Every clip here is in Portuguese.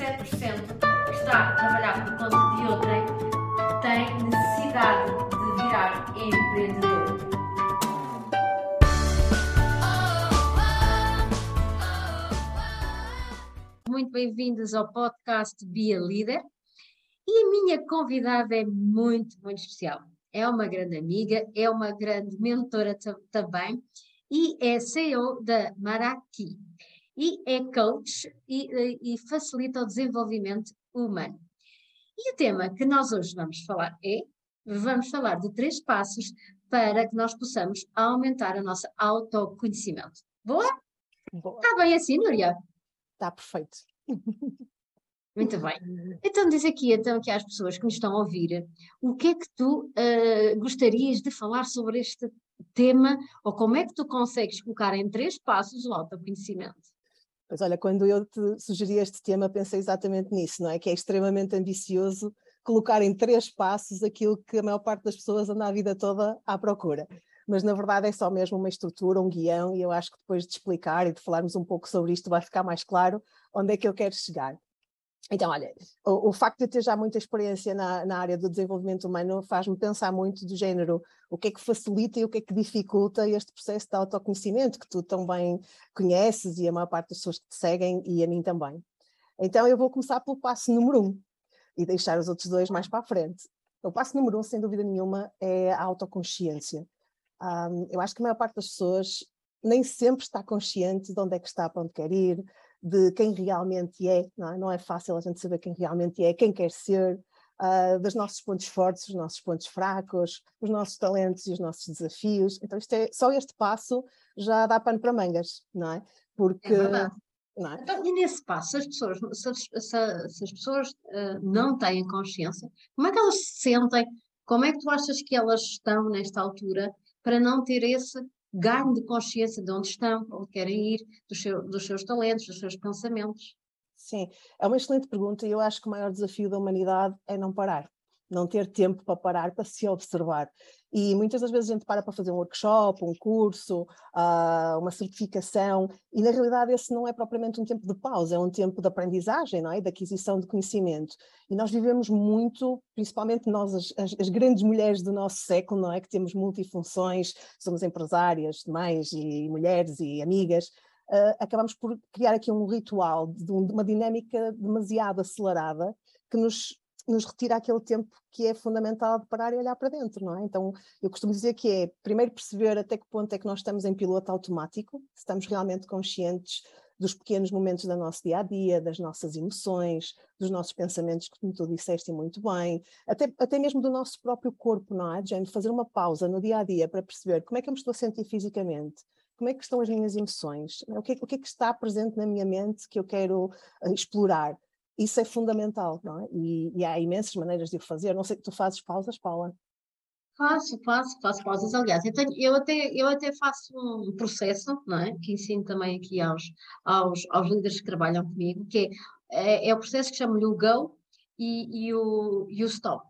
que está a trabalhar por conta de outrem tem necessidade de virar empreendedor. Muito bem-vindos ao podcast Be a Líder. E a minha convidada é muito, muito especial. É uma grande amiga, é uma grande mentora também e é CEO da Maraki e é coach e, e facilita o desenvolvimento humano. E o tema que nós hoje vamos falar é, vamos falar de três passos para que nós possamos aumentar o nosso autoconhecimento. Boa? Boa. Está bem assim, Núria? Está perfeito. Muito bem. Então diz aqui, então, aqui às pessoas que me estão a ouvir, o que é que tu uh, gostarias de falar sobre este tema, ou como é que tu consegues colocar em três passos o autoconhecimento? Mas olha, quando eu te sugeri este tema, pensei exatamente nisso, não é? Que é extremamente ambicioso colocar em três passos aquilo que a maior parte das pessoas anda a vida toda à procura. Mas na verdade é só mesmo uma estrutura, um guião, e eu acho que depois de explicar e de falarmos um pouco sobre isto vai ficar mais claro onde é que eu quero chegar. Então, olha, o, o, facto de ter já muita experiência na, na área do desenvolvimento humano faz-me pensar muito do género o que é que facilita e o que é que dificulta este processo de autoconhecimento que tu tão bem conheces e a maior parte das pessoas que te seguem e a mim também. Então, eu vou começar pelo passo número um e deixar os outros dois mais para a frente. O passo número um, sem dúvida nenhuma, é a autoconsciência. Um, eu acho que a maior parte das pessoas nem sempre está consciente de onde é que está, para onde quer ir, de quem realmente é, não é? Não é fácil a gente saber quem realmente é, quem quer ser, uh, dos nossos pontos fortes, os nossos pontos fracos, os nossos talentos e os nossos desafios. Então, isto é, só este passo já dá pano para mangas, não é? Porque. É não é? Então, e nesse passo, se as pessoas, se, se, se as pessoas uh, não têm consciência, como é que elas se sentem? Como é que tu achas que elas estão nesta altura para não ter esse ganho de consciência de onde estão, onde querem ir, dos, seu, dos seus talentos, dos seus pensamentos? Sim, é uma excelente pergunta e eu acho que o maior desafio da humanidade é não parar, não ter tempo para parar, para se observar. E muitas das vezes a gente para para fazer um workshop, um curso, uh, uma certificação, e na realidade esse não é propriamente um tempo de pausa, é um tempo de aprendizagem, não é? de aquisição de conhecimento. E nós vivemos muito, principalmente nós, as, as, grandes mulheres do nosso século, não é? que temos multifunções, somos empresárias, mães e mulheres e amigas, uh, acabamos por criar aqui um ritual de, de uma dinâmica demasiado acelerada que nos nos retira aquele tempo que é fundamental de parar e olhar para dentro, não é? Então, eu costumo dizer que é primeiro perceber até que ponto é que nós estamos em piloto automático, se estamos realmente conscientes dos pequenos momentos do nosso dia a dia, das nossas emoções, dos nossos pensamentos, como tu disseste muito bem, até, até mesmo do nosso próprio corpo, não é? De fazer uma pausa no dia a dia para perceber como é que eu me estou a sentir fisicamente, como é que estão as minhas emoções, o que, é, o que é que está presente na minha mente que eu quero uh, explorar isso é fundamental, não é? E, e, há imensas maneiras de o fazer. Não sei que tu fazes pausas, Paula. Faço, faço, faço pausas. Aliás, eu, tenho, eu, até, eu até faço um processo, não é? Que ensino também aqui aos, aos, aos líderes que trabalham comigo, que é, é, é o processo que chamo-lhe o Go e, e, o, e o Stop.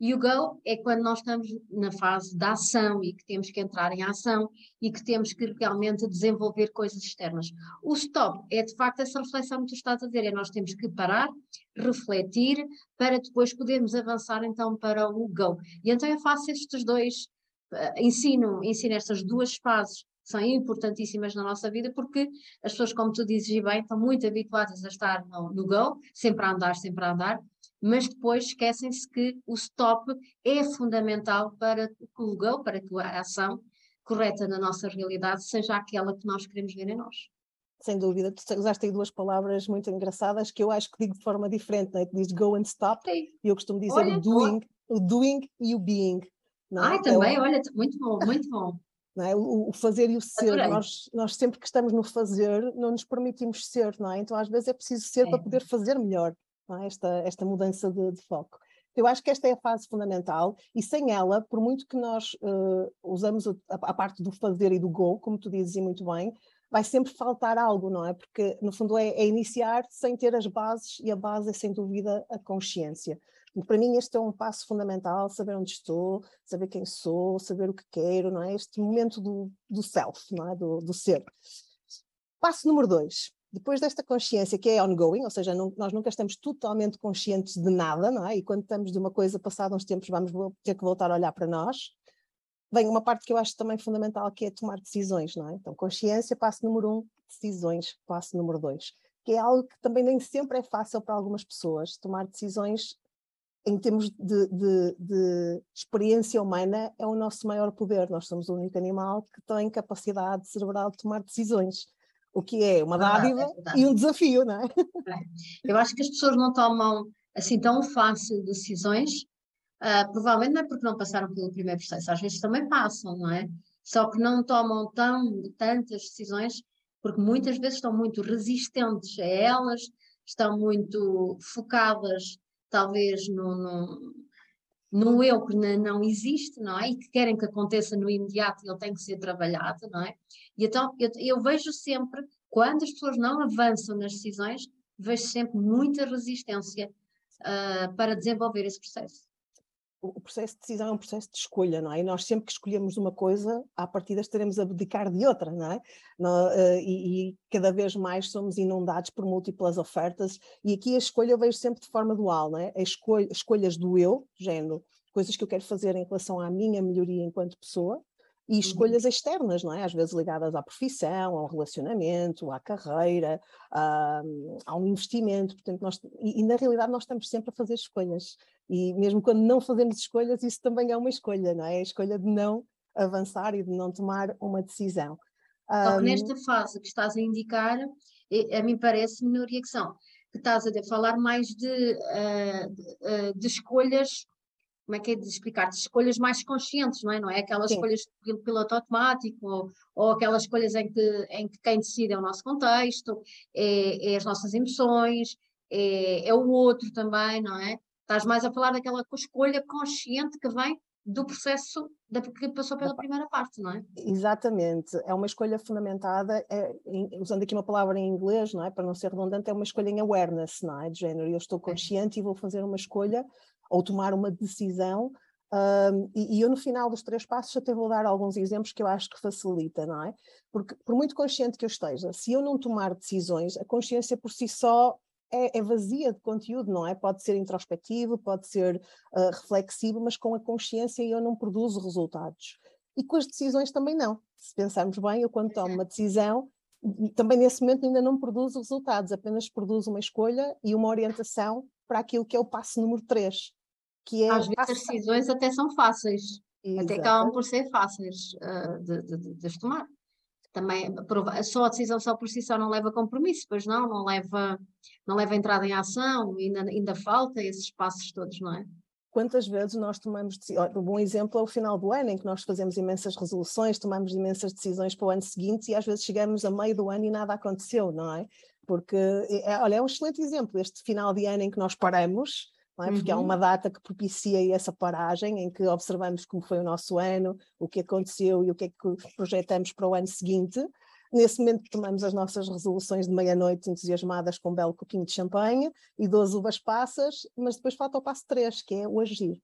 E o go é quando nós estamos na fase da ação e que temos que entrar em ação e que temos que realmente desenvolver coisas externas. O stop é de facto essa reflexão que tu estás a dizer, é nós temos que parar, refletir, para depois podermos avançar então para o go. E então eu faço estes dois, uh, ensino, ensino estas duas fases são importantíssimas na nossa vida porque as pessoas, como tu dizes bem, estão muito habituadas a estar no, no go, sempre a andar, sempre a andar, mas depois esquecem-se que o stop é fundamental para que o go, para que a ação correta na nossa realidade seja aquela que nós queremos ver em nós. Sem dúvida, tu usaste aí duas palavras muito engraçadas que eu acho que digo de forma diferente, né? diz go and stop, e eu costumo dizer olha, o doing, o doing e o being. Não é? Ah, também, é, olha, muito bom, muito bom. É? O, fazer e o ser, nós, nós sempre que estamos no fazer não nos permitimos ser, não é? Então às vezes é preciso ser é. para poder fazer melhor é? Esta, esta mudança de, de, foco. Eu acho que esta é a fase fundamental e sem ela, por muito que nós uh, usamos a, a, parte do fazer e do go, como tu dizes muito bem, vai sempre faltar algo, não é? Porque no fundo é, é iniciar sem ter as bases e a base é sem dúvida a consciência. E para mim este é um passo fundamental, saber onde estou, saber quem sou, saber o que quero, não é? Este momento do, do self, não é? Do, do ser. Passo número dois, depois desta consciência que é ongoing, ou seja, não, nós nunca estamos totalmente conscientes de nada, não é? E quando estamos de uma coisa, passado uns tempos, vamos ter que voltar a olhar para nós. Vem uma parte que eu acho também fundamental, que é tomar decisões, não é? Então, consciência, passo número um, decisões, passo número dois, que é algo que também nem sempre é fácil para algumas pessoas. Tomar decisões em termos de, de, de, experiência humana, é o nosso maior poder. Nós somos o único animal que tem capacidade cerebral de tomar decisões o que é uma dádiva ah, é e um desafio, não é? é? Eu acho que as pessoas não tomam assim tão fácil decisões, uh, provavelmente não é porque não passaram pelo primeiro processo, às vezes também passam, não é? Só que não tomam tão, tantas decisões porque muitas vezes estão muito resistentes a elas, estão muito focadas talvez no, no, no eu que não existe, não é? E que querem que aconteça no imediato e ele tem que ser trabalhado, não é? E então eu, eu vejo sempre, quando as pessoas não avançam nas decisões, vejo sempre muita resistência uh, para desenvolver esse processo. O processo de decisão é um processo de escolha, não é? E nós sempre que escolhemos uma coisa, à partida estaremos a abdicar de outra, não é? Uh, e, e, cada vez mais somos inundados por múltiplas ofertas, e aqui a escolha eu vejo sempre de forma dual, não é? As escolhas do eu, género, coisas que eu quero fazer em relação à minha melhoria enquanto pessoa, e uhum. escolhas externas, não é? Às vezes ligadas à profissão, ao relacionamento, à carreira, a, a um investimento. Portanto, nós, e, e, na realidade nós estamos sempre a fazer escolhas. E mesmo quando não fazemos escolhas, isso também é uma escolha, não é? A escolha de não avançar e de não tomar uma decisão. Só que nesta fase que estás a indicar, a mim parece-me, Núria, que são que estás a falar mais de, uh, de, uh, de escolhas como é que é de explicar, de escolhas mais conscientes, não é? Não é aquelas Sim. escolhas pelo piloto automático ou, ou, aquelas escolhas em que, em que quem decide é o nosso contexto, é, é as nossas emoções, é, é, o outro também, não é? Estás mais a falar daquela escolha consciente que vem do processo da, que passou pela primeira parte, não é? Exatamente, é uma escolha fundamentada, é, usando aqui uma palavra em inglês, não é? Para não ser redundante, é uma escolha em awareness, não é? De género, eu estou consciente e vou fazer uma escolha ou tomar uma decisão. Um, e, e, eu, no final dos três passos, até vou dar alguns exemplos que eu acho que facilita, não é? Porque, por muito consciente que eu esteja, se eu não tomar decisões, a consciência por si só é, é vazia de conteúdo, não é? Pode ser introspectivo, pode ser uh, reflexivo, mas com a consciência eu não produzo resultados. E com as decisões também não. Se pensarmos bem, eu quando tomo uma decisão, também nesse momento ainda não produzo resultados, apenas produzo uma escolha e uma orientação para aquilo que é o passo número 3 que é. Às vezes as decisões até são fáceis, Exatamente. até acabam por ser fáceis uh, de, de, de, de tomar. Também só a decisão só por si só não leva compromisso, pois não, não leva, não leva entrada em ação, ainda, ainda falta esses passos todos, não é? Quantas vezes nós tomamos, um bom exemplo é o final do ano, em que nós fazemos imensas resoluções, tomamos imensas decisões para o ano seguinte e às vezes chegamos a meio do ano e nada aconteceu, não é? Porque, é, olha, é um excelente exemplo este final de ano em que nós paramos, é? porque uhum. há uma data que propicia essa paragem em que observamos como foi o nosso ano, o que aconteceu e o que é que projetamos para o ano seguinte. Nesse momento tomamos as nossas resoluções de meia-noite entusiasmadas com um belo coquinho de champanhe e 12 uvas passas, mas depois falta o passo 3, que é o agir.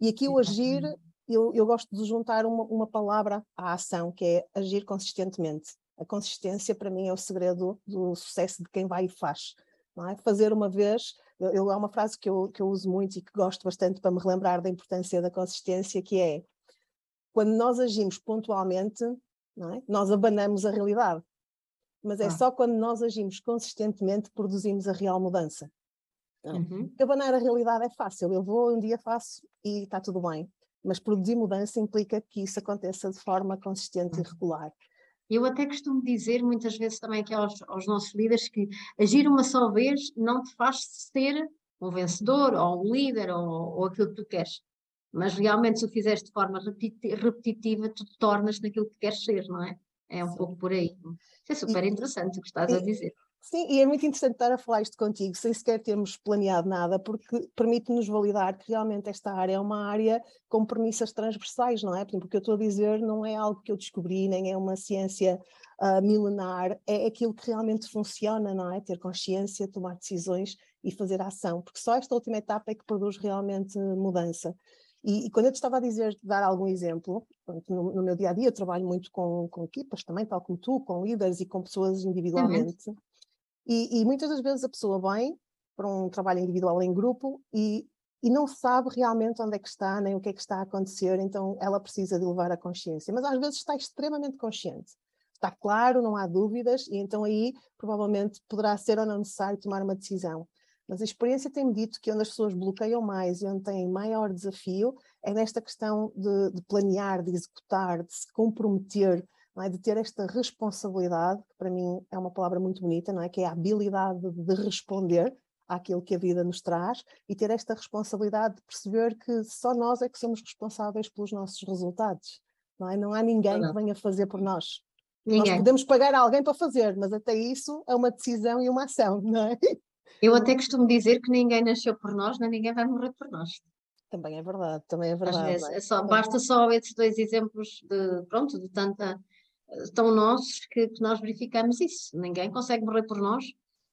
E aqui o agir, eu, eu gosto de juntar uma, uma palavra à ação, que é agir consistentemente. A consistência, para mim, é o segredo do sucesso de quem vai e faz. É? Fazer uma vez eu, eu, há uma frase que eu, que eu uso muito e que gosto bastante para me relembrar da importância da consistência, que é quando nós agimos pontualmente, é? nós abanamos a realidade. Mas é ah. só quando nós agimos consistentemente que produzimos a real mudança. Uhum. Abanar a realidade é fácil, eu vou, um dia faço e está tudo bem. Mas produzir mudança implica que isso aconteça de forma consistente uhum. e regular. Eu até costumo dizer muitas vezes também aqui aos, aos nossos líderes que agir uma só vez não te faz ser um vencedor ou um líder ou, ou aquilo que tu queres. Mas realmente, se o fizeres de forma repetitiva, tu te tornas naquilo que queres ser, não é? É um Sim. pouco por aí. Isso é super interessante o que estás a dizer. Sim, e é muito interessante estar a falar isto contigo, sem sequer termos planeado nada, porque permite-nos validar que realmente esta área é uma área com premissas transversais, não é? Porque o que eu estou a dizer não é algo que eu descobri, nem é uma ciência uh, milenar, é aquilo que realmente funciona, não é? Ter consciência, tomar decisões e fazer ação, porque só esta última etapa é que produz realmente mudança. E, e, quando eu te estava a dizer, dar algum exemplo, no, no, meu dia a dia eu trabalho muito com, com equipas também, tal como tu, com líderes e com pessoas individualmente. Uhum. E, e, muitas das vezes a pessoa vem para um trabalho individual em grupo e, e não sabe realmente onde é que está, nem o que é que está a acontecer, então ela precisa de levar a consciência. Mas às vezes está extremamente consciente. Está claro, não há dúvidas, e então aí provavelmente poderá ser ou não necessário tomar uma decisão. Mas a experiência tem-me dito que onde as pessoas bloqueiam mais e onde têm maior desafio é nesta questão de, de planear, de executar, de se comprometer, é? de ter esta responsabilidade, que para mim é uma palavra muito bonita, não é? que é a habilidade de, de responder àquilo que a vida nos traz e ter esta responsabilidade de perceber que só nós é que somos responsáveis pelos nossos resultados. Não, é? não há ninguém que venha fazer por nós. Ninguém. Nós podemos pagar alguém para fazer, mas até isso é uma decisão e uma ação, não é? Eu até costumo dizer que ninguém nasceu por nós, nem ninguém vai morrer por nós. Também é verdade, também é verdade. Vezes, é? é só, basta só esses dois exemplos de, pronto, de tanta, tão nossos que, que, nós verificamos isso. Ninguém consegue morrer por nós,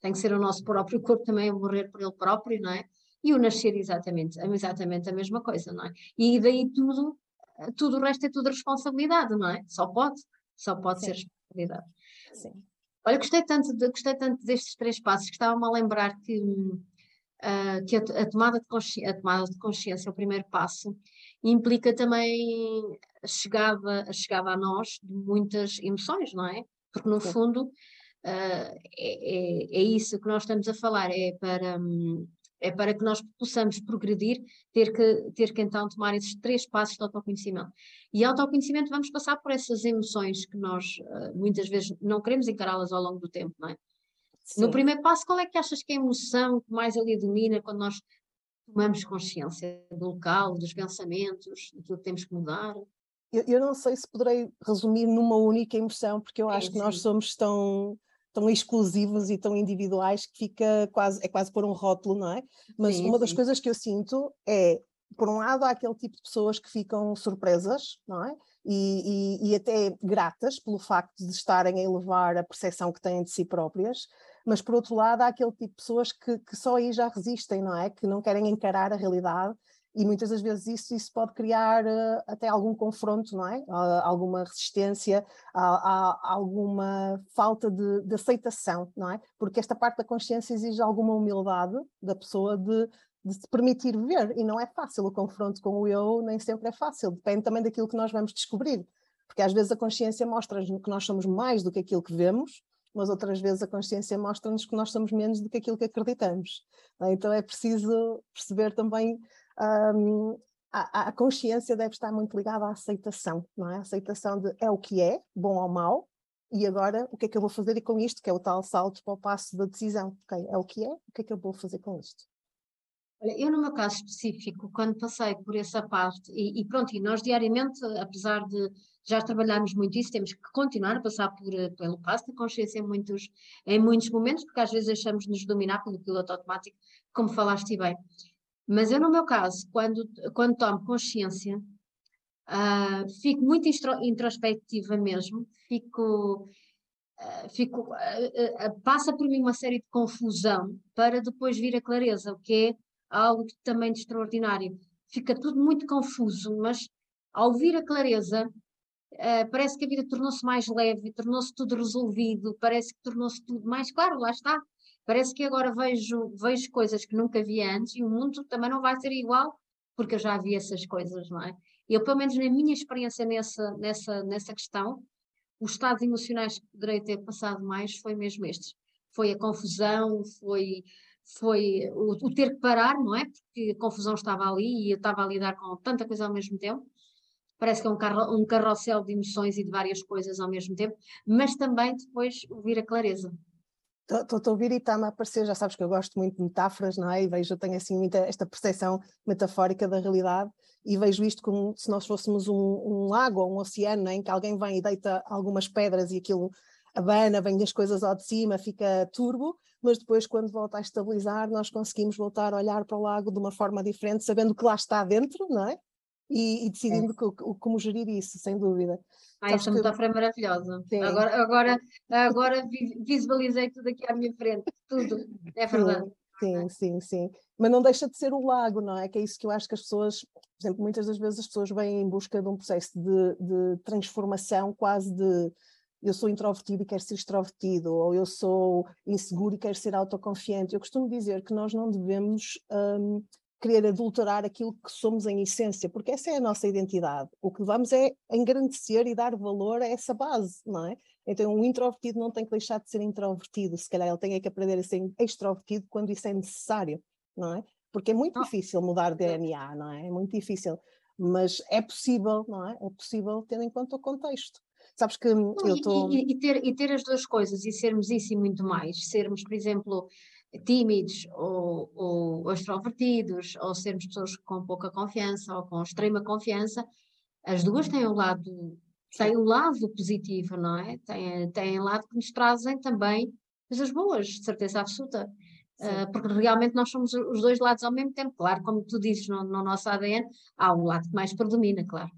tem que ser o nosso próprio corpo também a morrer por ele próprio, não é? E o nascer exatamente, exatamente a mesma coisa, não é? E daí tudo, tudo o resto é tudo responsabilidade, não é? Só pode, só pode Sim. ser responsabilidade. Sim. Olha, gostei tanto, de, gostei tanto destes três passos que estava-me a lembrar que, uh, que a, a, tomada de a tomada de consciência, o primeiro passo, implica também a chegada, a chegada a nós de muitas emoções, não é? Porque no fundo uh, é, é, é, isso que nós estamos a falar, é para, um, é para que nós possamos progredir, ter que, ter que então tomar esses três passos de autoconhecimento. E autoconhecimento vamos passar por essas emoções que nós uh, muitas vezes não queremos encará-las ao longo do tempo, não é? Sim. No primeiro passo, qual é que achas que é a emoção que mais ali domina quando nós tomamos consciência do local, dos pensamentos, daquilo que temos que mudar? Eu, eu não sei se poderei resumir numa única emoção, porque eu é, acho sim. que nós somos tão tão exclusivos e tão individuais que fica quase, é quase por um rótulo, não é? Mas sim, uma sim. das coisas que eu sinto é, por um lado, há aquele tipo de pessoas que ficam surpresas, não é? E, e, e, até gratas pelo facto de estarem a elevar a percepção que têm de si próprias, mas por outro lado há aquele tipo de pessoas que, que só aí já resistem, não é? Que não querem encarar a realidade e muitas das vezes isso, isso pode criar uh, até algum confronto, não é? Uh, alguma resistência, uh, alguma falta de, de, aceitação, não é? Porque esta parte da consciência exige alguma humildade da pessoa de, de se permitir ver, e não é fácil o confronto com o eu, nem sempre é fácil, depende também daquilo que nós vamos descobrir, porque às vezes a consciência mostra-nos que nós somos mais do que aquilo que vemos, mas outras vezes a consciência mostra-nos que nós somos menos do que aquilo que acreditamos. É? Então é preciso perceber também um, a, a, consciência deve estar muito ligada à aceitação, não é? A aceitação de é o que é, bom ou mau, e agora o que é que eu vou fazer com isto, que é o tal salto para o passo da decisão. Ok, é o que é, o que é que eu vou fazer com isto? Olha, eu no meu caso específico, quando passei por essa parte, e, e, pronto, e nós diariamente, apesar de já trabalharmos muito isso, temos que continuar a passar por, pelo passo da consciência em muitos, em muitos momentos, porque às vezes deixamos-nos dominar pelo piloto automático, como falaste bem. Mas eu, no meu caso, quando, quando tomo consciência, uh, fico muito introspectiva mesmo, fico, uh, fico uh, passa por mim uma série de confusão para depois vir a clareza, o que é algo também de extraordinário. Fica tudo muito confuso, mas ao vir a clareza, parece que a vida tornou-se mais leve, tornou-se tudo resolvido, parece que tornou-se tudo mais claro, lá está Parece que agora vejo, vejo coisas que nunca vi antes e o mundo também não vai ser igual, porque eu já vi essas coisas, não é? Eu, pelo menos na minha experiência nessa, nessa, nessa questão, os estados emocionais que poderei ter passado mais foi mesmo estes. Foi a confusão, foi, foi o, o, ter que parar, não é? Porque a confusão estava ali e eu estava a lidar com tanta coisa ao mesmo tempo. Parece que é um, carro, um carrossel de emoções e de várias coisas ao mesmo tempo, mas também depois ouvir a clareza. Estou a ouvir e está-me a aparecer, já sabes que eu gosto muito de metáforas, não é? E vejo, eu tenho assim muita esta percepção metafórica da realidade e vejo isto como se nós fôssemos um, um lago ou um oceano, é? em que alguém vem e deita algumas pedras e aquilo abana, vem as coisas ao de cima, fica turbo, mas depois quando volta a estabilizar nós conseguimos voltar a olhar para o lago de uma forma diferente, sabendo que lá está dentro, não é? E, e decidindo é. como gerir isso, sem dúvida. Ah, essa metáfora é maravilhosa. Agora, agora, agora visualizei tudo aqui à minha frente, tudo, é verdade. Sim, sim, sim. Mas não deixa de ser o lago, não é? Que é isso que eu acho que as pessoas, por exemplo, muitas das vezes as pessoas vêm em busca de um processo de, de transformação quase de eu sou introvertido e quero ser extrovertido, ou eu sou inseguro e quero ser autoconfiante. Eu costumo dizer que nós não devemos um, querer adulterar aquilo que somos em essência, porque essa é a nossa identidade. O que vamos é engrandecer e dar valor a essa base, não é? Então, um introvertido não tem que deixar de ser introvertido, se calhar ele tem é que aprender a ser extrovertido quando isso é necessário, não é? Porque é muito não. difícil mudar DNA, não é? É muito difícil, mas é possível, não é? É possível tendo em conta o contexto. Sabes que eu estou. E, e, ter, e ter as duas coisas e sermos isso e muito mais. Sermos, por exemplo, tímidos ou, ou, ou extrovertidos, ou sermos pessoas com pouca confiança ou com extrema confiança, as duas têm o lado, têm o lado positivo, não é? Têm, têm lado que nos trazem também coisas boas, de certeza absoluta. Uh, porque realmente nós somos os dois lados ao mesmo tempo. Claro, como tu dizes no, no nosso ADN, há um lado que mais predomina, claro.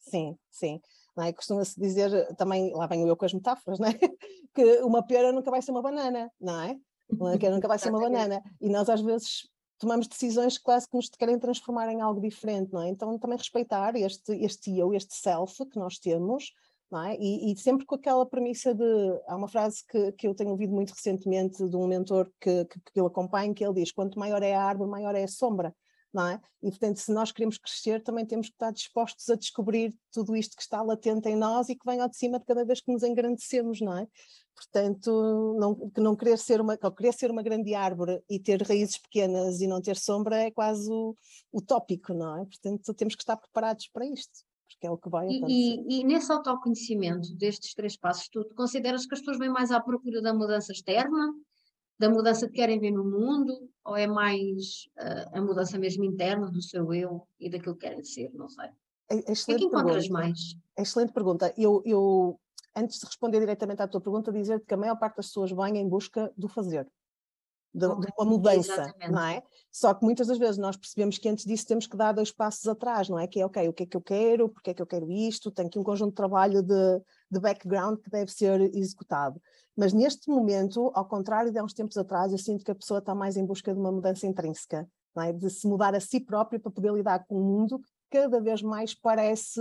Sim, sim é? Costuma-se dizer, também, lá venho eu com as metáforas, é? que uma pera nunca vai ser uma banana, não é? Uma pera nunca vai ser uma banana. E nós às vezes tomamos decisões que quase que nos querem transformar em algo diferente, não é? Então também respeitar este, este eu, este self que nós temos, não é? E, e, sempre com aquela premissa de. Há uma frase que, que eu tenho ouvido muito recentemente de um mentor que, que, que eu acompanho, que ele diz: quanto maior é a árvore, maior é a sombra não é? E portanto, se nós queremos crescer, também temos que estar dispostos a descobrir tudo isto que está latente em nós e que vem ao de cima de cada vez que nos engrandecemos, não é? Portanto, não, que não querer ser uma, querer ser uma grande árvore e ter raízes pequenas e não ter sombra é quase o, utópico, não é? Portanto, temos que estar preparados para isto. Porque é o que vai acontecer. E, e, e nesse autoconhecimento destes três passos, tu consideras que as pessoas vêm mais à procura da mudança externa, da mudança que querem ver no mundo, ou é mais uh, a mudança mesmo interna do seu eu e daquilo que querem ser, não sei. É, é o que é que encontras pergunta. mais? É excelente pergunta. Eu, eu, antes de responder diretamente à tua pergunta, dizer que a maior parte das pessoas vem em busca do fazer de, de uma mudança, Exatamente. não é? Só que muitas das vezes nós percebemos que antes disso temos que dar dois passos atrás, não é? Que é, ok, o que é que eu quero, porque é que eu quero isto, tem aqui um conjunto de trabalho de, de background que deve ser executado. Mas neste momento, ao contrário de há uns tempos atrás, eu sinto que a pessoa está mais em busca de uma mudança intrínseca, é? De se mudar a si própria para poder lidar com um mundo que cada vez mais parece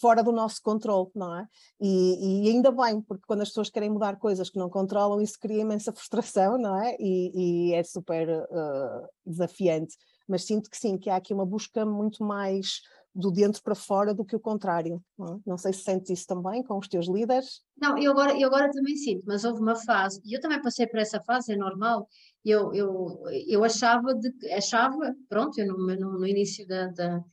fora do nosso controle, não é? E, e, ainda bem, porque quando as pessoas querem mudar coisas que não controlam, isso cria imensa frustração, não é? E, e é super uh, desafiante. Mas sinto que sim, que há aqui uma busca muito mais do dentro para fora do que o contrário. Não, é? não sei se sentes isso também com os teus líderes. Não, eu agora, eu agora também sinto, mas houve uma fase, e eu também passei por essa fase, é normal. Eu, eu, eu achava, de, achava, pronto, eu no, no, no início da, da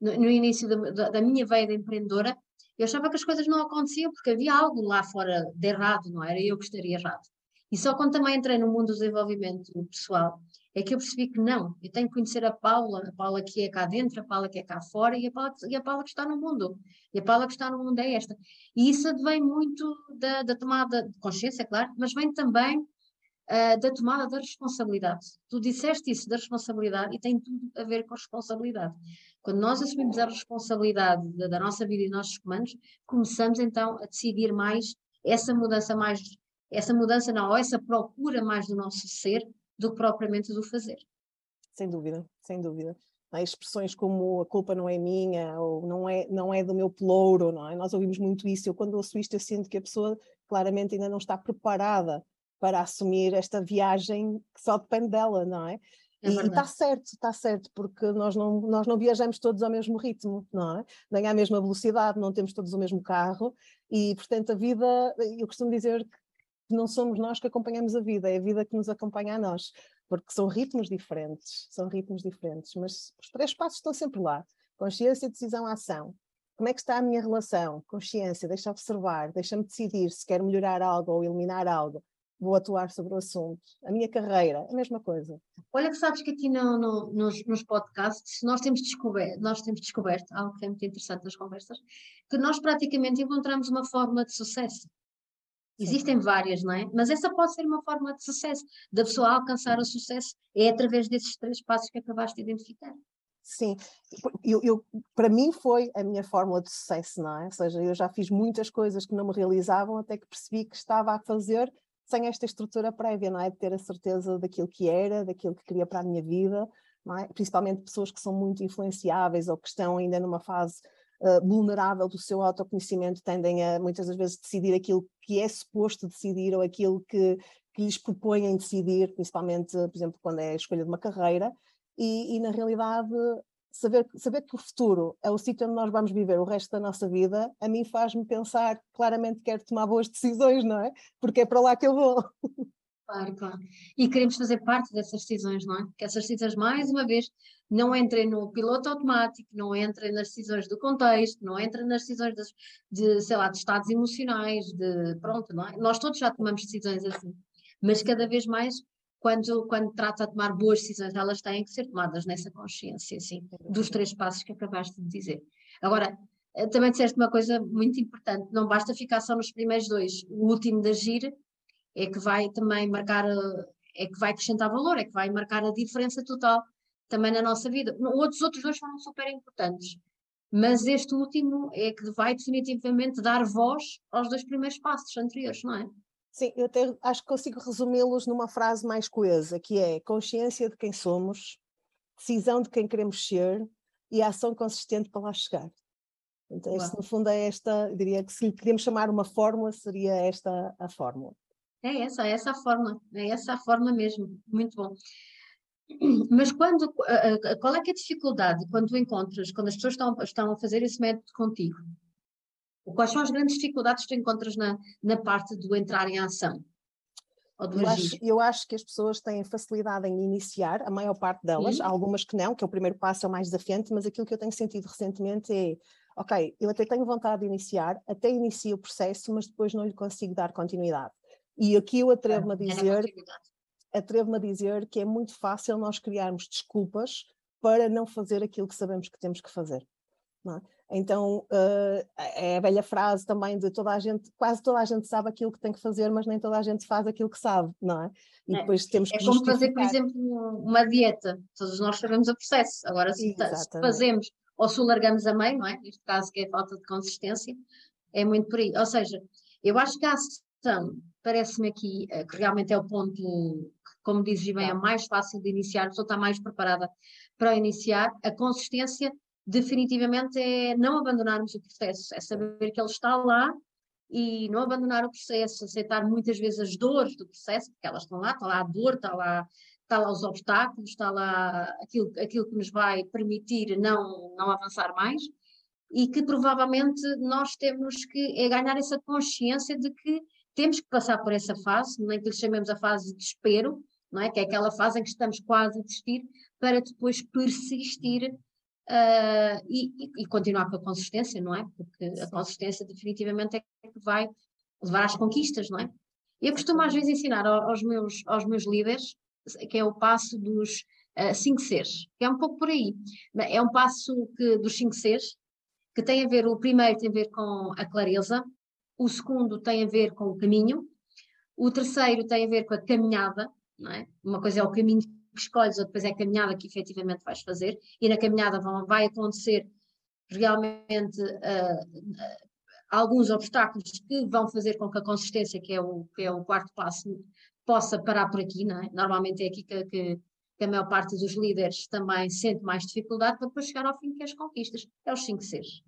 no, no início da, da, minha veia empreendedora, eu achava que as coisas não aconteciam porque havia algo lá fora de errado, não era eu que estaria errado. E só quando também entrei no mundo do desenvolvimento pessoal é que eu percebi que não, eu tenho que conhecer a Paula, a Paula que é cá dentro, a Paula que é cá fora e a Paula, e a Paula que está no mundo. E a Paula que está no mundo é esta. E isso vem muito da, da tomada de consciência, claro, mas vem também uh, da tomada da responsabilidade. Tu disseste isso da responsabilidade e tem tudo a ver com responsabilidade. Quando nós assumimos a responsabilidade da, da nossa vida e dos nossos comandos, começamos então a decidir mais essa mudança mais, essa mudança não, ou essa procura mais do nosso ser do que propriamente do fazer. Sem dúvida, sem dúvida. É? Expressões como a culpa não é minha, ou não é, não é do meu pelouro, não é? Nós ouvimos muito isso. Eu, quando ouço isto, eu sinto que a pessoa claramente ainda não está preparada para assumir esta viagem que só depende dela, não é? É e está certo, está certo, porque nós não, nós não viajamos todos ao mesmo ritmo, não é? Nem à mesma velocidade, não temos todos o mesmo carro, e portanto a vida, eu costumo dizer que não somos nós que acompanhamos a vida, é a vida que nos acompanha a nós, porque são ritmos diferentes, são ritmos diferentes, mas os três passos estão sempre lá: consciência, decisão, ação. Como é que está a minha relação? Consciência, deixa observar, deixa-me decidir se quero melhorar algo ou eliminar algo vou atuar sobre o assunto. A minha carreira, a mesma coisa. Olha que sabes que aqui no, no, nos, nos, podcasts nós temos, descoberto, nós temos descoberto algo que é muito interessante nas conversas, que nós praticamente encontramos uma forma de sucesso. Existem várias, não é? Mas essa pode ser uma forma de sucesso, da pessoa alcançar o sucesso, é através desses três passos que acabaste de identificar. Sim, eu, eu, para mim foi a minha fórmula de sucesso, não é? Ou seja, eu já fiz muitas coisas que não me realizavam até que percebi que estava a fazer sem esta estrutura prévia, não é? De ter a certeza daquilo que era, daquilo que queria para a minha vida, não é? Principalmente pessoas que são muito influenciáveis ou que estão ainda numa fase uh, vulnerável do seu autoconhecimento tendem a muitas das vezes decidir aquilo que é suposto decidir ou aquilo que, que lhes propõem decidir, principalmente, por exemplo, quando é a escolha de uma carreira, e, e na realidade saber, saber que o futuro é o sítio onde nós vamos viver o resto da nossa vida, a mim faz-me pensar claramente que quero tomar boas decisões, não é? Porque é para lá que eu vou. Claro, claro. E queremos fazer parte dessas decisões, não é? Que essas decisões, mais uma vez, não entrem no piloto automático, não entrem nas decisões do contexto, não entrem nas decisões de, de sei lá, de estados emocionais, de pronto, não é? Nós todos já tomamos decisões assim, mas cada vez mais quando, quando trata de tomar boas decisões, elas têm que ser tomadas nessa consciência, assim, dos três passos que acabaste de dizer. Agora, eh, também disseste uma coisa muito importante, não basta ficar só nos primeiros dois, o último de agir é que vai também marcar, eh, é que vai acrescentar valor, é que vai marcar a diferença total também na nossa vida. Outros outros dois foram super importantes, mas este último é que vai definitivamente dar voz aos dois primeiros passos anteriores, não é? Sim, eu até acho que consigo resumi-los numa frase mais coesa, que é consciência de quem somos, decisão de quem queremos ser e ação consistente para lá chegar. Então, este, no fundo, é esta, eu diria que se lhe queríamos chamar uma fórmula, seria esta a fórmula. É essa, é essa a forma, é essa a forma mesmo, muito bom. Mas quando, qual é que é a dificuldade quando tu encontras, quando as pessoas estão, estão a fazer esse método contigo? Quais são as grandes dificuldades que tu encontras na, na parte do entrar em ação? Eu acho, eu acho, que as pessoas têm facilidade em iniciar, a maior parte delas, Sim. há algumas que não, que é o primeiro passo é o mais desafiante, mas aquilo que eu tenho sentido recentemente é, ok, eu até tenho vontade de iniciar, até inicio o processo, mas depois não lhe consigo dar continuidade. E aqui eu atrevo-me a dizer, atrevo-me a dizer que é muito fácil nós criarmos desculpas para não fazer aquilo que sabemos que temos que fazer. É? Então uh, é a velha frase também de toda a gente, quase toda a gente sabe aquilo que tem que fazer, mas nem toda a gente faz aquilo que sabe, não é? E é, depois temos é que É como fazer, por exemplo, uma dieta. Todos nós sabemos o processo. Agora, se, se, fazemos ou se o largamos a meio, não é? Neste caso, que é falta de consistência, é muito por aí. Ou seja, eu acho que a ação parece-me aqui uh, que realmente é o ponto, que, como dizes bem, é mais fácil de iniciar, a pessoa está mais preparada para iniciar. A consistência definitivamente é não abandonarmos o processo, é saber que ele está lá e não abandonar o processo, aceitar muitas vezes as dores do processo, porque elas estão lá, está lá a dor, está lá, está lá os obstáculos, está lá aquilo, aquilo que nos vai permitir não, não avançar mais, e que provavelmente nós temos que é ganhar essa consciência de que temos que passar por essa fase, nem que lhe chamemos a fase de desespero, não é? que é aquela fase em que estamos quase a desistir, para depois persistir uh, e, e, continuar com a consistência, não é? Porque a consistência definitivamente é que vai levar às conquistas, não é? Eu costumo às vezes ensinar aos meus, aos meus líderes, que é o passo dos uh, cinco seres, que é um pouco por aí. É um passo que, dos cinco seres, que tem a ver, o primeiro tem a ver com a clareza, o segundo tem a ver com o caminho, o terceiro tem a ver com a caminhada, não é? Uma coisa é o caminho que escolhes, ou depois é a caminhada que efetivamente vais fazer, e na caminhada vão, vai acontecer realmente uh, uh, alguns obstáculos que vão fazer com que a consistência, que é o, que é o quarto passo, possa parar por aqui, não é? Normalmente é aqui que, que, que a maior parte dos líderes também sente mais dificuldade para depois chegar ao fim que é as conquistas. É os cinco seres.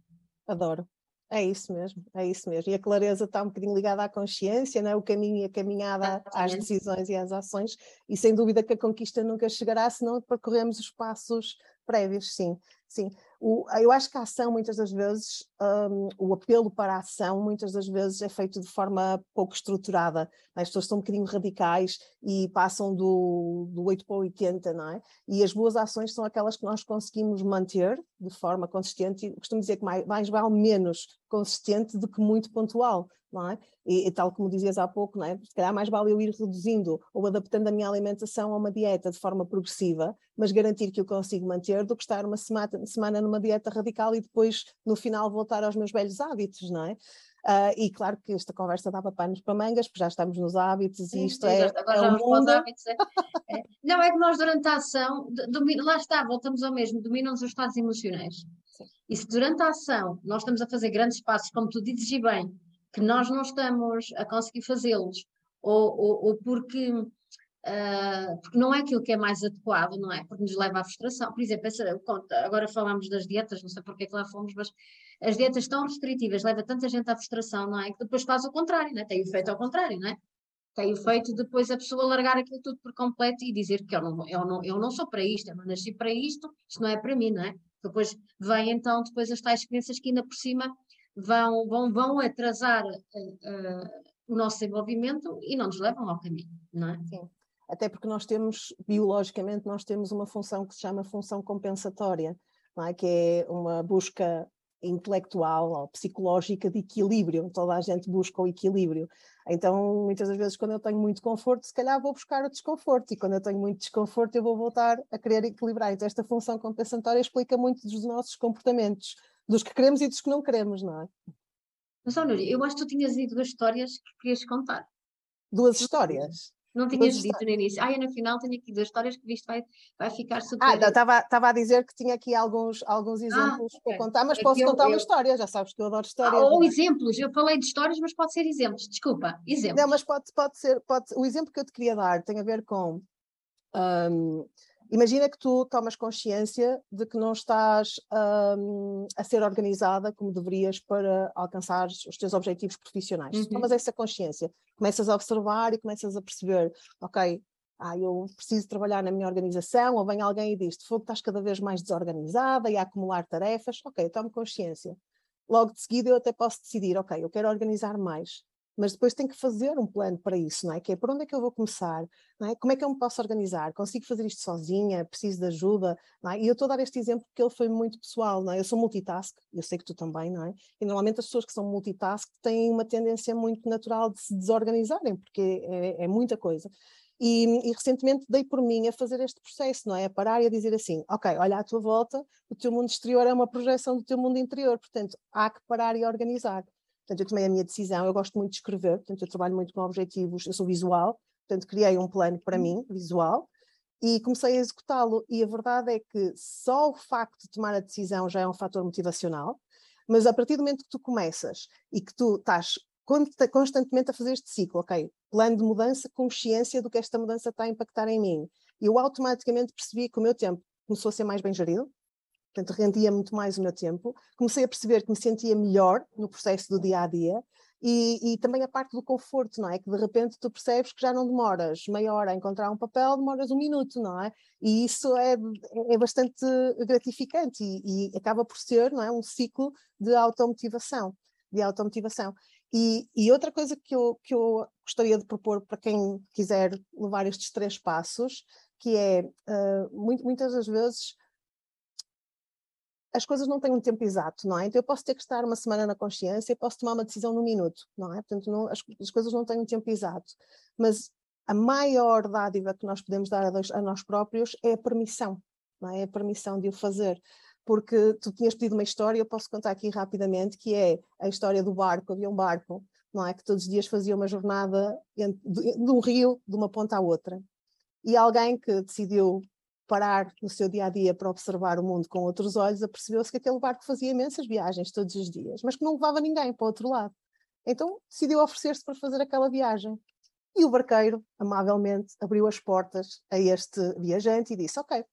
Adoro. É isso mesmo, é isso mesmo. E a clareza está um bocadinho ligada à consciência, não é? o caminho e a caminhada às decisões e às ações, e sem dúvida que a conquista nunca chegará se não percorremos os passos prévios, sim, sim. O, eu acho que a ação, muitas das vezes, um, o apelo para a ação, muitas das vezes é feito de forma pouco estruturada. É? As pessoas são um bocadinho radicais e passam do, do 8 para o 80, não é? E as boas ações são aquelas que nós conseguimos manter de forma consistente, e costumo dizer que mais, mais vale menos consistente do que muito pontual não é? E, e, tal como dizias há pouco, não é? Se calhar mais vale eu ir reduzindo ou adaptando a minha alimentação a uma dieta de forma progressiva, mas garantir que eu consigo manter, do que estar uma semana, semana numa dieta radical e depois no final voltar aos meus velhos hábitos, não é? Uh, e claro que esta conversa dava panos para mangas, porque já estamos nos hábitos e isto é, agora é o mundo. Hábitos, é. é. Não, é que nós durante a ação, lá está, voltamos ao mesmo, dominam-nos os estados emocionais. Sim. E se durante a ação nós estamos a fazer grandes passos, como tu dizes e bem, que nós não estamos a conseguir fazê-los, ou, ou, ou, porque uh, porque não é aquilo que é mais adequado, não é? Porque nos leva à frustração. Por exemplo, essa, agora falamos das dietas, não sei porque é que lá fomos, mas as dietas tão restritivas levam tanta gente à frustração, não é? Que depois faz o contrário, não é? Tem efeito ao contrário, não é? Tem efeito depois a pessoa largar aquilo tudo por completo e dizer que eu não, eu não, eu não sou para isto, eu não nasci para isto, isto não é para mim, não é? Depois vem então depois as tais crenças que ainda por cima vão, vão, vão atrasar uh, uh, o nosso desenvolvimento e não nos levam ao caminho, não é? Sim. Até porque nós temos, biologicamente, nós temos uma função que se chama função compensatória, é? que é uma busca intelectual ou psicológica de equilíbrio. Toda a gente busca o equilíbrio. Então, muitas das vezes, quando eu tenho muito conforto, se calhar vou buscar o desconforto, e quando eu tenho muito desconforto, eu vou voltar a querer equilibrar. Então, esta função compensatória explica muito dos nossos comportamentos, dos que queremos e dos que não queremos, não é? Mas, olha, eu acho que tu tinhas dito duas histórias que querias contar. Duas histórias? Não tinhas dito no início. Ah, no final tenho aqui duas histórias que visto vai, vai ficar super. Ah, estava a dizer que tinha aqui alguns, alguns ah, exemplos ah, okay. para contar, mas é posso contar eu, uma história, já sabes que eu adoro histórias. Ah, ou exemplos, eu falei de histórias, mas pode ser exemplos, desculpa, exemplos. Não, mas pode, pode ser, pode, o exemplo que eu te queria dar tem a ver com. Um, Imagina que tu tomas consciência de que não estás um, a ser organizada como deverias para alcançar os teus objetivos profissionais. Uhum. Tomas essa consciência, começas a observar e começas a perceber, ok, ah, eu preciso trabalhar na minha organização, ou vem alguém e diz, fogo, estás cada vez mais desorganizada e a acumular tarefas, ok, tomo consciência. Logo de seguida eu até posso decidir, ok, eu quero organizar mais mas depois tem que fazer um plano para isso, não é? Que é por onde é que eu vou começar, não é? Como é que eu me posso organizar? Consigo fazer isto sozinha? Preciso de ajuda? É? E eu estou a dar este exemplo porque ele foi muito pessoal, não é? Eu sou multitask, eu sei que tu também, não é? E normalmente as pessoas que são multitask têm uma tendência muito natural de se desorganizarem, porque é, é muita coisa. E, e, recentemente dei por mim a fazer este processo, não é? A parar e a dizer assim: ok, olha à tua volta, o teu mundo exterior é uma projeção do teu mundo interior, portanto há que parar e organizar. Portanto, eu tomei a minha decisão, eu gosto muito de escrever, portanto, eu trabalho muito com objetivos, eu sou visual, portanto, criei um plano para mim, visual, e comecei a executá-lo. E a verdade é que só o facto de tomar a decisão já é um fator motivacional, mas a partir do momento que tu começas e que tu estás constantemente a fazer este ciclo, ok, plano de mudança, consciência do que esta mudança está a impactar em mim, eu automaticamente percebi que o meu tempo começou a ser mais bem gerido, portanto rendia muito mais o meu tempo. Comecei a perceber que me sentia melhor no processo do dia a dia e, e, também a parte do conforto, não é? Que de repente tu percebes que já não demoras meia hora a encontrar um papel, demoras um minuto, não é? E isso é, é bastante gratificante e, e acaba por ser, não é? Um ciclo de automotivação, de automotivação. E, e, outra coisa que eu, que eu gostaria de propor para quem quiser levar estes três passos, que é, uh, muito, muitas das vezes, as coisas não têm um tempo exato, não é? Então eu posso ter que estar uma semana na consciência e posso tomar uma decisão num minuto, não é? Portanto, não, as, as, coisas não têm um tempo exato. Mas a maior dádiva que nós podemos dar a, dois, a nós próprios é a permissão, não é? é? A permissão de o fazer. Porque tu tinhas pedido uma história, eu posso contar aqui rapidamente, que é a história do barco, havia um barco, não é? Que todos os dias fazia uma jornada de, de um rio de uma ponta à outra. E alguém que decidiu parar no seu dia a dia para observar o mundo com outros olhos, apercebeu-se que aquele barco fazia imensas viagens todos os dias, mas que não levava ninguém para o outro lado. Então decidiu oferecer-se para fazer aquela viagem. E o barqueiro, amavelmente, abriu as portas a este viajante e disse: Ok,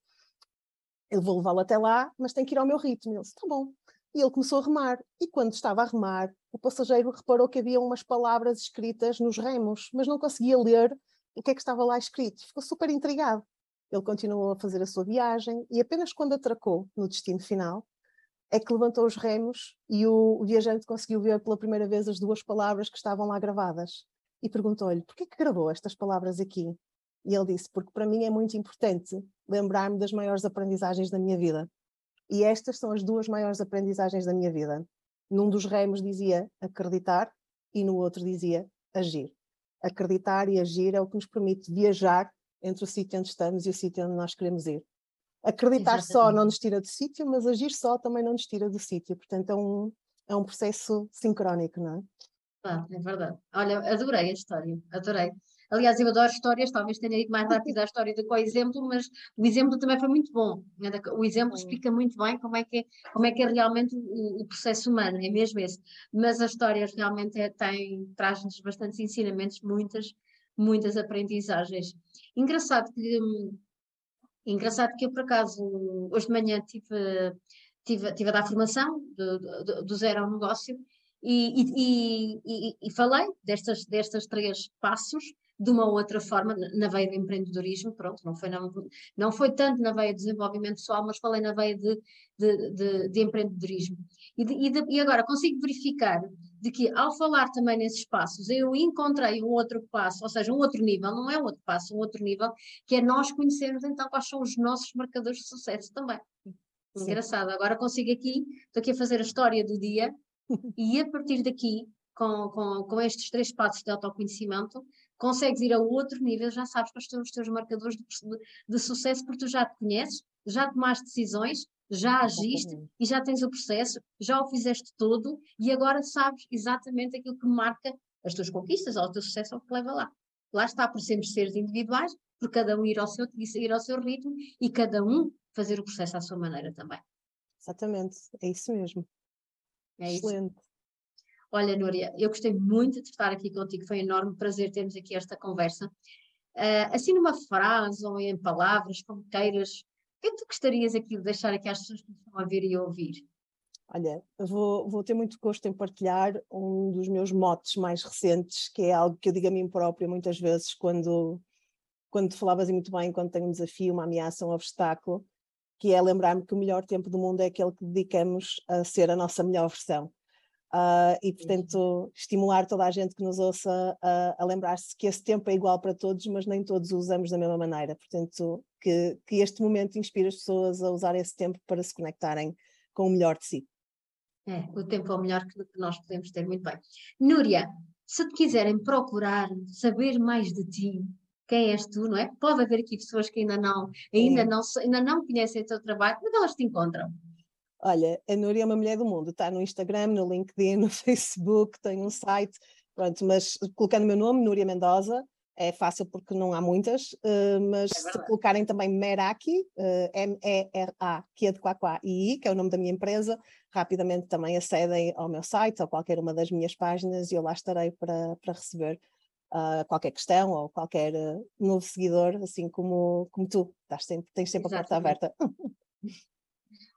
eu vou levá-lo até lá, mas tem que ir ao meu ritmo. Ele disse: Tá bom. E ele começou a remar. E quando estava a remar, o passageiro reparou que havia umas palavras escritas nos remos, mas não conseguia ler o que é que estava lá escrito. Ficou super intrigado. Ele continuou a fazer a sua viagem e apenas quando atracou no destino final é que levantou os remos e o, viajante conseguiu ver pela primeira vez as duas palavras que estavam lá gravadas. E perguntou-lhe: por que gravou estas palavras aqui? E ele disse: porque para mim é muito importante lembrar-me das maiores aprendizagens da minha vida. E estas são as duas maiores aprendizagens da minha vida. Num dos remos dizia acreditar e no outro dizia agir. Acreditar e agir é o que nos permite viajar entre o sítio onde estamos e o sítio onde nós queremos ir. Acreditar Exatamente. só não nos tira do sítio, mas agir só também não nos tira do sítio. Portanto, é um, é um processo sincrónico, não é? Ah, é verdade. Olha, adorei a história, adorei. Aliás, eu adoro histórias, talvez tenha ido mais rápido a história do que o exemplo, mas o exemplo também foi muito bom. O exemplo explica muito bem como é que é, como é, que é realmente o, o processo humano, é mesmo esse. Mas a história realmente é, tem, traz-nos bastantes ensinamentos, muitas, muitas aprendizagens. Engraçado que, engraçado que eu, por acaso, hoje de manhã tive, tive, tive a dar formação do, do, do zero ao negócio e, e, e, e, falei destas, destas três passos de uma outra forma, na veia do empreendedorismo, pronto, não foi, não, não foi tanto na veia de desenvolvimento pessoal, mas falei na veia de, de, de, de empreendedorismo. E, de, e, agora consigo verificar de que ao falar também nesses passos, eu encontrei um outro passo, ou seja, um outro nível, não é um outro passo, um outro nível, que é nós conhecermos então quais são os nossos marcadores de sucesso também. Sim. Engraçado, agora consigo aqui, estou aqui a fazer a história do dia e a partir daqui, com, com, com estes três passos de autoconhecimento, consegues ir a outro nível, já sabes quais são os teus marcadores de, de, sucesso, porque tu já te conheces, já tomaste decisões, já agiste e já tens o processo, já o fizeste todo e agora sabes exatamente aquilo que marca as tuas conquistas ou o teu sucesso ou que leva lá. Lá está por sermos seres individuais, por cada um ir ao seu, ir ao seu ritmo e cada um fazer o processo à sua maneira também. Exatamente, é isso mesmo. É Excelente. Isso. Olha, Núria, eu gostei muito de estar aqui contigo, foi um enorme prazer termos aqui esta conversa. Uh, assim, numa frase ou em palavras, como queiras, o que é tu gostarias aqui de deixar aqui às pessoas que estão a ver e a ouvir? Olha, vou, vou ter muito gosto em partilhar um dos meus motes mais recentes, que é algo que eu digo a mim própria muitas vezes quando, quando falavas muito bem, quando tenho um desafio, uma ameaça, um obstáculo, que é lembrar-me que o melhor tempo do mundo é aquele que dedicamos a ser a nossa melhor versão. Uh, e, portanto, estimular toda a gente que nos ouça a, a lembrar-se que esse tempo é igual para todos, mas nem todos o usamos da mesma maneira. Portanto, que, que este momento inspire as pessoas a usar esse tempo para se conectarem com o melhor de si. É, o tempo é o melhor que nós podemos ter, muito bem. Núria, se te quiserem procurar saber mais de ti, quem és tu, não é? Pode haver aqui pessoas que ainda não, ainda não, ainda não conhecem o teu trabalho, que elas te encontram? Olha, a Núria é uma mulher do mundo, está no Instagram, no LinkedIn, no Facebook, tem um site, pronto, mas colocando o meu nome, Núria Mendoza, é fácil porque não há muitas, uh, mas é se colocarem também Meraki, uh, M-E-R-A, que é de Quaquá I, que é o nome da minha empresa, rapidamente também acedem ao meu site ou qualquer uma das minhas páginas e eu lá estarei para, para receber uh, qualquer questão ou qualquer novo seguidor, assim como, como tu, Estás sempre, tens sempre Exatamente. a porta aberta.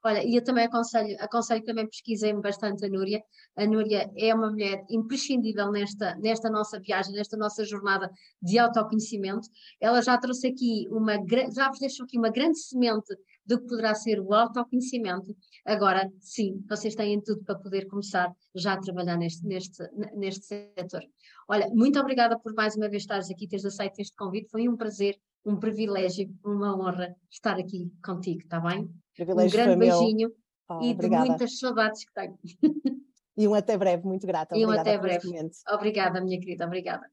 Olha, e eu também aconselho, aconselho também pesquisem bastante a Núria. A Núria é uma mulher imprescindível nesta, nesta nossa viagem, nesta nossa jornada de autoconhecimento. Ela já trouxe aqui uma, já vos deixou aqui uma grande semente do que poderá ser o autoconhecimento. Agora, sim, vocês têm tudo para poder começar já a trabalhar neste, neste, neste setor. Olha, muito obrigada por mais uma vez estares aqui, teres aceito este convite. Foi um prazer, um privilégio, uma honra estar aqui contigo, está bem? Privilégio um grande beijinho oh, e obrigada. de muitas saudades que tenho. E um até breve, muito grata. E um até breve. Obrigada, minha querida, obrigada.